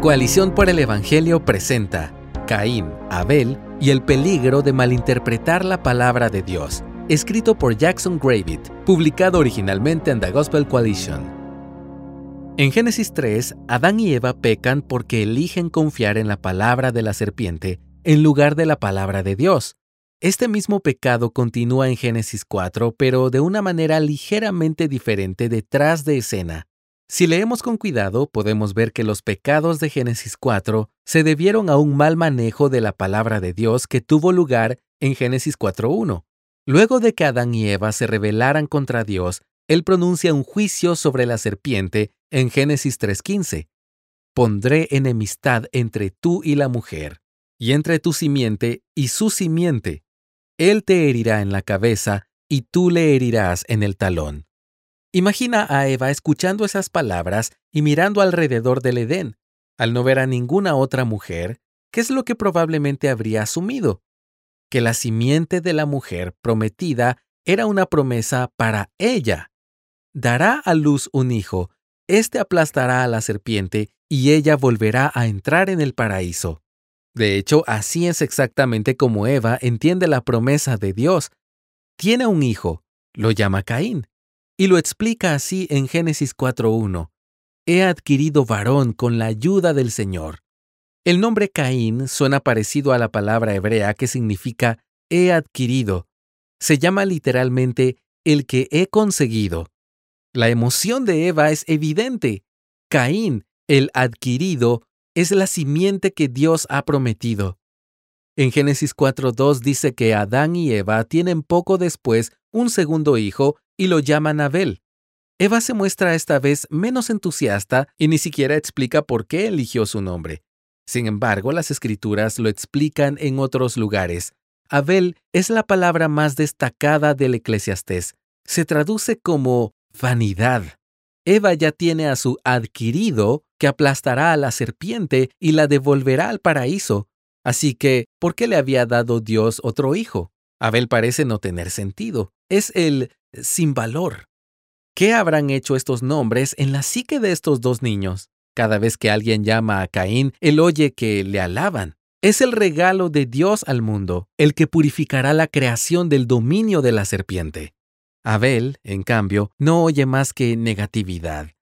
Coalición por el Evangelio presenta Caín, Abel y el peligro de malinterpretar la palabra de Dios, escrito por Jackson Gravit, publicado originalmente en The Gospel Coalition. En Génesis 3, Adán y Eva pecan porque eligen confiar en la palabra de la serpiente en lugar de la palabra de Dios. Este mismo pecado continúa en Génesis 4, pero de una manera ligeramente diferente detrás de escena. Si leemos con cuidado, podemos ver que los pecados de Génesis 4 se debieron a un mal manejo de la palabra de Dios que tuvo lugar en Génesis 4.1. Luego de que Adán y Eva se rebelaran contra Dios, Él pronuncia un juicio sobre la serpiente en Génesis 3.15. Pondré enemistad entre tú y la mujer, y entre tu simiente y su simiente. Él te herirá en la cabeza, y tú le herirás en el talón. Imagina a Eva escuchando esas palabras y mirando alrededor del Edén. Al no ver a ninguna otra mujer, ¿qué es lo que probablemente habría asumido? Que la simiente de la mujer prometida era una promesa para ella. Dará a luz un hijo, éste aplastará a la serpiente y ella volverá a entrar en el paraíso. De hecho, así es exactamente como Eva entiende la promesa de Dios. Tiene un hijo, lo llama Caín y lo explica así en Génesis 4.1. He adquirido varón con la ayuda del Señor. El nombre Caín suena parecido a la palabra hebrea que significa he adquirido. Se llama literalmente el que he conseguido. La emoción de Eva es evidente. Caín, el adquirido, es la simiente que Dios ha prometido. En Génesis 4.2 dice que Adán y Eva tienen poco después un segundo hijo y lo llaman Abel. Eva se muestra esta vez menos entusiasta y ni siquiera explica por qué eligió su nombre. Sin embargo, las escrituras lo explican en otros lugares. Abel es la palabra más destacada del eclesiastés. Se traduce como vanidad. Eva ya tiene a su adquirido que aplastará a la serpiente y la devolverá al paraíso. Así que, ¿por qué le había dado Dios otro hijo? Abel parece no tener sentido. Es el sin valor. ¿Qué habrán hecho estos nombres en la psique de estos dos niños? Cada vez que alguien llama a Caín, él oye que le alaban. Es el regalo de Dios al mundo, el que purificará la creación del dominio de la serpiente. Abel, en cambio, no oye más que negatividad.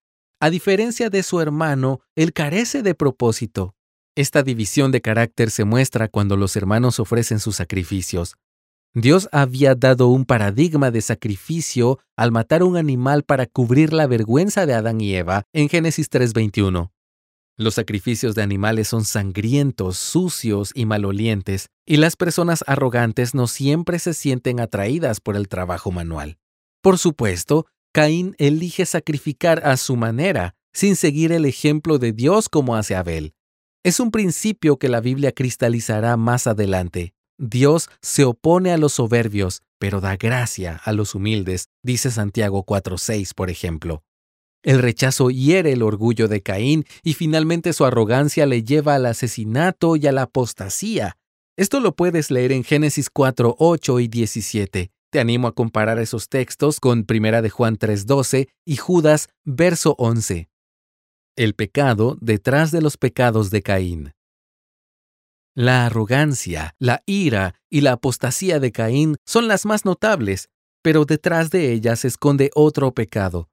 A diferencia de su hermano, él carece de propósito. Esta división de carácter se muestra cuando los hermanos ofrecen sus sacrificios. Dios había dado un paradigma de sacrificio al matar un animal para cubrir la vergüenza de Adán y Eva en Génesis 3:21. Los sacrificios de animales son sangrientos, sucios y malolientes, y las personas arrogantes no siempre se sienten atraídas por el trabajo manual. Por supuesto, Caín elige sacrificar a su manera, sin seguir el ejemplo de Dios como hace Abel. Es un principio que la Biblia cristalizará más adelante. Dios se opone a los soberbios, pero da gracia a los humildes, dice Santiago 4.6, por ejemplo. El rechazo hiere el orgullo de Caín y finalmente su arrogancia le lleva al asesinato y a la apostasía. Esto lo puedes leer en Génesis 4, 8 y 17. Te animo a comparar esos textos con 1 de Juan 3.12 y Judas, verso 11. El pecado detrás de los pecados de Caín. La arrogancia, la ira y la apostasía de Caín son las más notables, pero detrás de ellas se esconde otro pecado.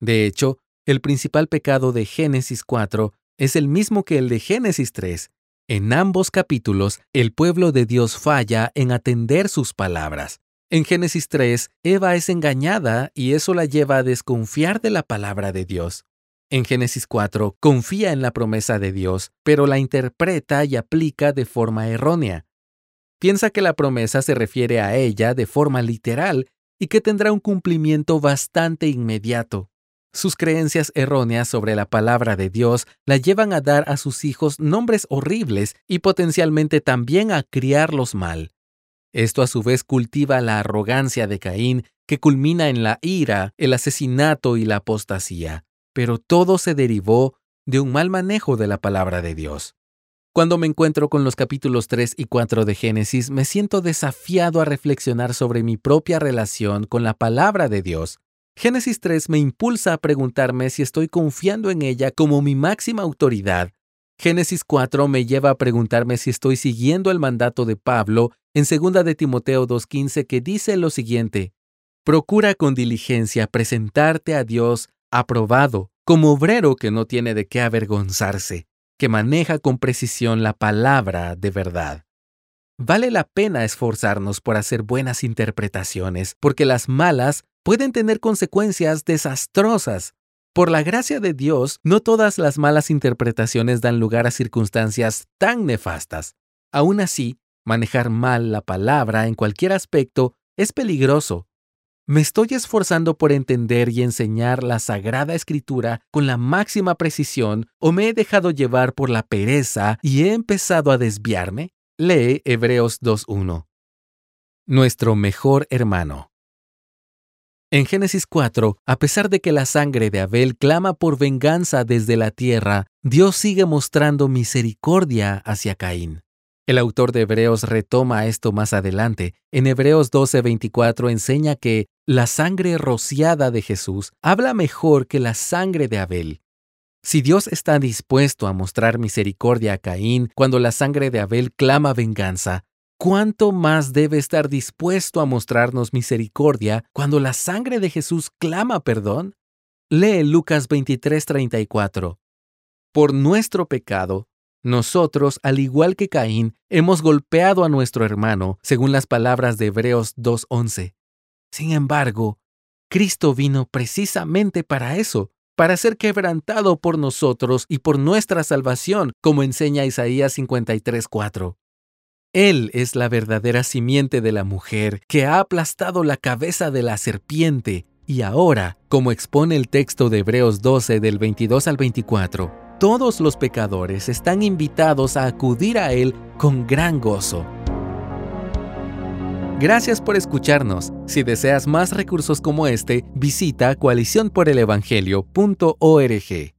De hecho, el principal pecado de Génesis 4 es el mismo que el de Génesis 3. En ambos capítulos, el pueblo de Dios falla en atender sus palabras. En Génesis 3, Eva es engañada y eso la lleva a desconfiar de la palabra de Dios. En Génesis 4 confía en la promesa de Dios, pero la interpreta y aplica de forma errónea. Piensa que la promesa se refiere a ella de forma literal y que tendrá un cumplimiento bastante inmediato. Sus creencias erróneas sobre la palabra de Dios la llevan a dar a sus hijos nombres horribles y potencialmente también a criarlos mal. Esto a su vez cultiva la arrogancia de Caín, que culmina en la ira, el asesinato y la apostasía pero todo se derivó de un mal manejo de la palabra de Dios. Cuando me encuentro con los capítulos 3 y 4 de Génesis, me siento desafiado a reflexionar sobre mi propia relación con la palabra de Dios. Génesis 3 me impulsa a preguntarme si estoy confiando en ella como mi máxima autoridad Génesis 4 me lleva a preguntarme si estoy siguiendo el mandato de Pablo en 2 de Timoteo 2.15 que dice lo siguiente, Procura con diligencia presentarte a Dios aprobado, como obrero que no tiene de qué avergonzarse, que maneja con precisión la palabra de verdad. Vale la pena esforzarnos por hacer buenas interpretaciones, porque las malas pueden tener consecuencias desastrosas. Por la gracia de Dios, no todas las malas interpretaciones dan lugar a circunstancias tan nefastas. Aún así, manejar mal la palabra en cualquier aspecto es peligroso. ¿Me estoy esforzando por entender y enseñar la Sagrada Escritura con la máxima precisión o me he dejado llevar por la pereza y he empezado a desviarme? Lee Hebreos 2.1. Nuestro mejor hermano. En Génesis 4, a pesar de que la sangre de Abel clama por venganza desde la tierra, Dios sigue mostrando misericordia hacia Caín. El autor de Hebreos retoma esto más adelante. En Hebreos 12:24 enseña que la sangre rociada de Jesús habla mejor que la sangre de Abel. Si Dios está dispuesto a mostrar misericordia a Caín cuando la sangre de Abel clama venganza, ¿cuánto más debe estar dispuesto a mostrarnos misericordia cuando la sangre de Jesús clama perdón? Lee Lucas 23:34. Por nuestro pecado, nosotros, al igual que Caín, hemos golpeado a nuestro hermano, según las palabras de Hebreos 2.11. Sin embargo, Cristo vino precisamente para eso, para ser quebrantado por nosotros y por nuestra salvación, como enseña Isaías 53.4. Él es la verdadera simiente de la mujer que ha aplastado la cabeza de la serpiente, y ahora, como expone el texto de Hebreos 12 del 22 al 24, todos los pecadores están invitados a acudir a Él con gran gozo. Gracias por escucharnos. Si deseas más recursos como este, visita coaliciónporelevangelio.org.